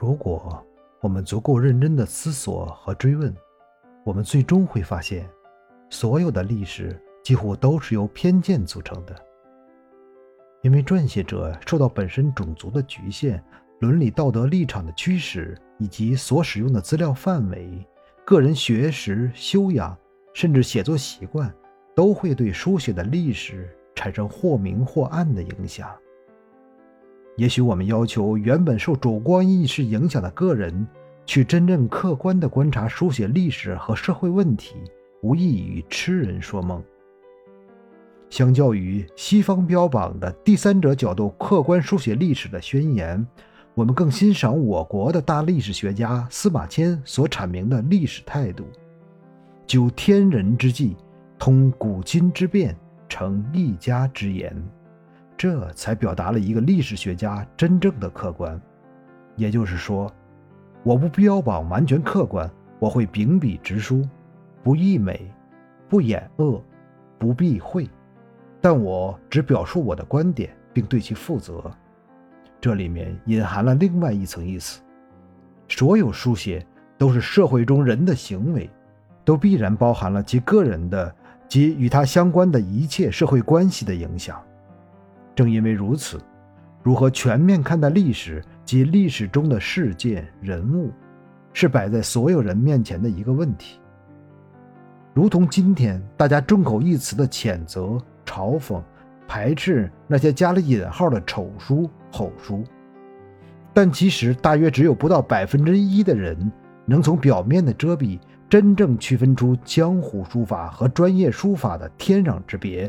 如果我们足够认真的思索和追问，我们最终会发现，所有的历史几乎都是由偏见组成的。因为撰写者受到本身种族的局限、伦理道德立场的驱使，以及所使用的资料范围、个人学识修养，甚至写作习惯，都会对书写的历史产生或明或暗的影响。也许我们要求原本受主观意识影响的个人，去真正客观地观察书写历史和社会问题，无异于痴人说梦。相较于西方标榜的第三者角度客观书写历史的宣言，我们更欣赏我国的大历史学家司马迁所阐明的历史态度：究天人之际，通古今之变，成一家之言。这才表达了一个历史学家真正的客观。也就是说，我不标榜完全客观，我会秉笔直书，不溢美，不掩恶，不避讳。但我只表述我的观点，并对其负责。这里面隐含了另外一层意思：所有书写都是社会中人的行为，都必然包含了其个人的及与他相关的一切社会关系的影响。正因为如此，如何全面看待历史及历史中的事件人物，是摆在所有人面前的一个问题。如同今天大家众口一词的谴责。嘲讽、排斥那些加了引号的丑书、吼书，但其实大约只有不到百分之一的人能从表面的遮蔽真正区分出江湖书法和专业书法的天壤之别，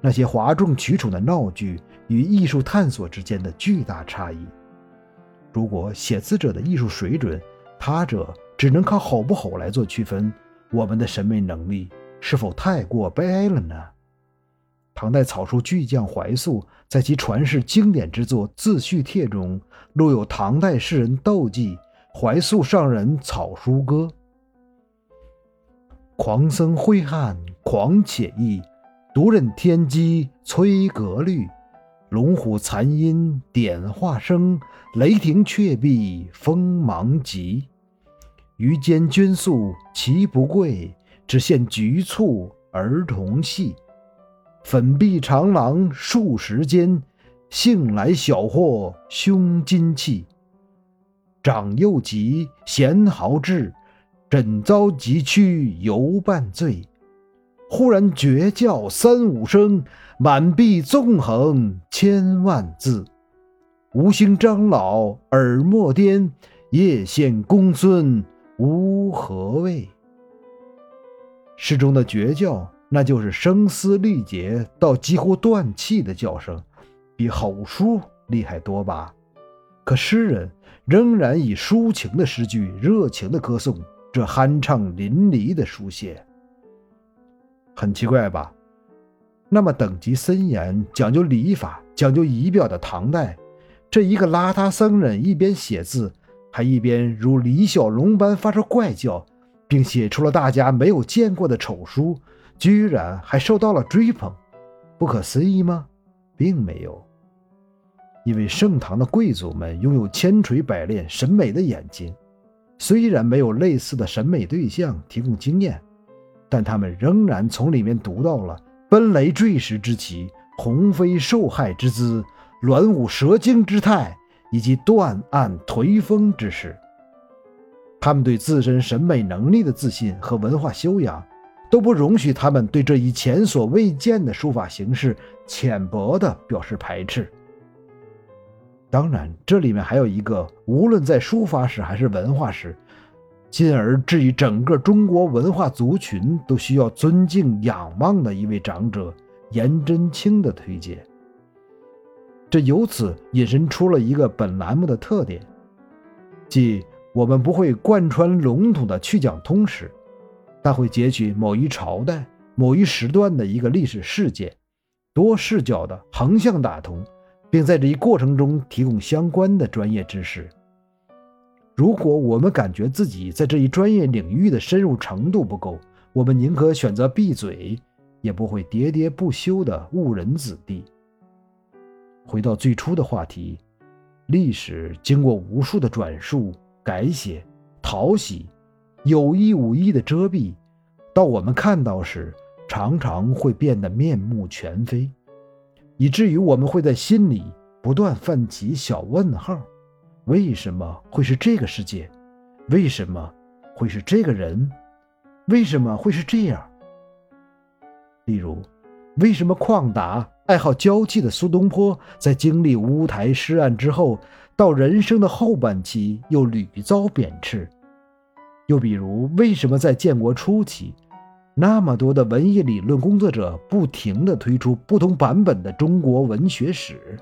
那些哗众取宠的闹剧与艺术探索之间的巨大差异。如果写字者的艺术水准，他者只能靠吼不吼来做区分，我们的审美能力是否太过悲哀了呢？唐代草书巨匠怀素在其传世经典之作《自叙帖》中，录有唐代诗人窦记《怀素上人草书歌》：“狂僧挥汗狂且意，独任天机摧格律。龙虎残音点化声，雷霆却壁锋芒急。于间君素其不贵，只羡局促儿童戏。”粉壁长廊数十间，幸来小获胸襟气。长幼及贤豪志，枕遭疾躯犹半醉。忽然绝叫三五声，满壁纵横千万字。吴兴张老耳莫颠，叶县公孙无何谓？诗中的绝叫。那就是声嘶力竭到几乎断气的叫声，比吼书厉害多吧？可诗人仍然以抒情的诗句热情地歌颂这酣畅淋漓的书写。很奇怪吧？那么等级森严、讲究礼法、讲究仪表的唐代，这一个邋遢僧人一边写字，还一边如李小龙般发出怪叫，并写出了大家没有见过的丑书。居然还受到了追捧，不可思议吗？并没有，因为盛唐的贵族们拥有千锤百炼审美的眼睛，虽然没有类似的审美对象提供经验，但他们仍然从里面读到了奔雷坠石之奇、鸿飞受害之姿、鸾舞蛇精之态以及断案颓风之势。他们对自身审美能力的自信和文化修养。都不容许他们对这一前所未见的书法形式浅薄地表示排斥。当然，这里面还有一个无论在书法史还是文化史，进而至于整个中国文化族群都需要尊敬仰望的一位长者颜真卿的推荐。这由此引申出了一个本栏目的特点，即我们不会贯穿笼统的去讲通史。但会截取某一朝代、某一时段的一个历史事件，多视角的横向打通，并在这一过程中提供相关的专业知识。如果我们感觉自己在这一专业领域的深入程度不够，我们宁可选择闭嘴，也不会喋喋不休的误人子弟。回到最初的话题，历史经过无数的转述、改写、淘洗，有意无意的遮蔽，到我们看到时，常常会变得面目全非，以至于我们会在心里不断泛起小问号：为什么会是这个世界？为什么会是这个人？为什么会是这样？例如，为什么旷达爱好交际的苏东坡，在经历乌台诗案之后，到人生的后半期又屡遭贬斥？又比如，为什么在建国初期，那么多的文艺理论工作者不停地推出不同版本的中国文学史？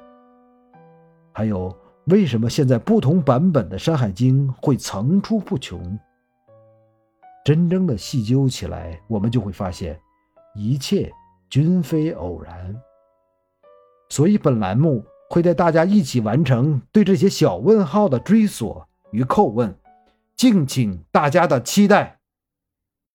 还有，为什么现在不同版本的《山海经》会层出不穷？真正的细究起来，我们就会发现，一切均非偶然。所以，本栏目会带大家一起完成对这些小问号的追索与叩问，敬请大家的期待。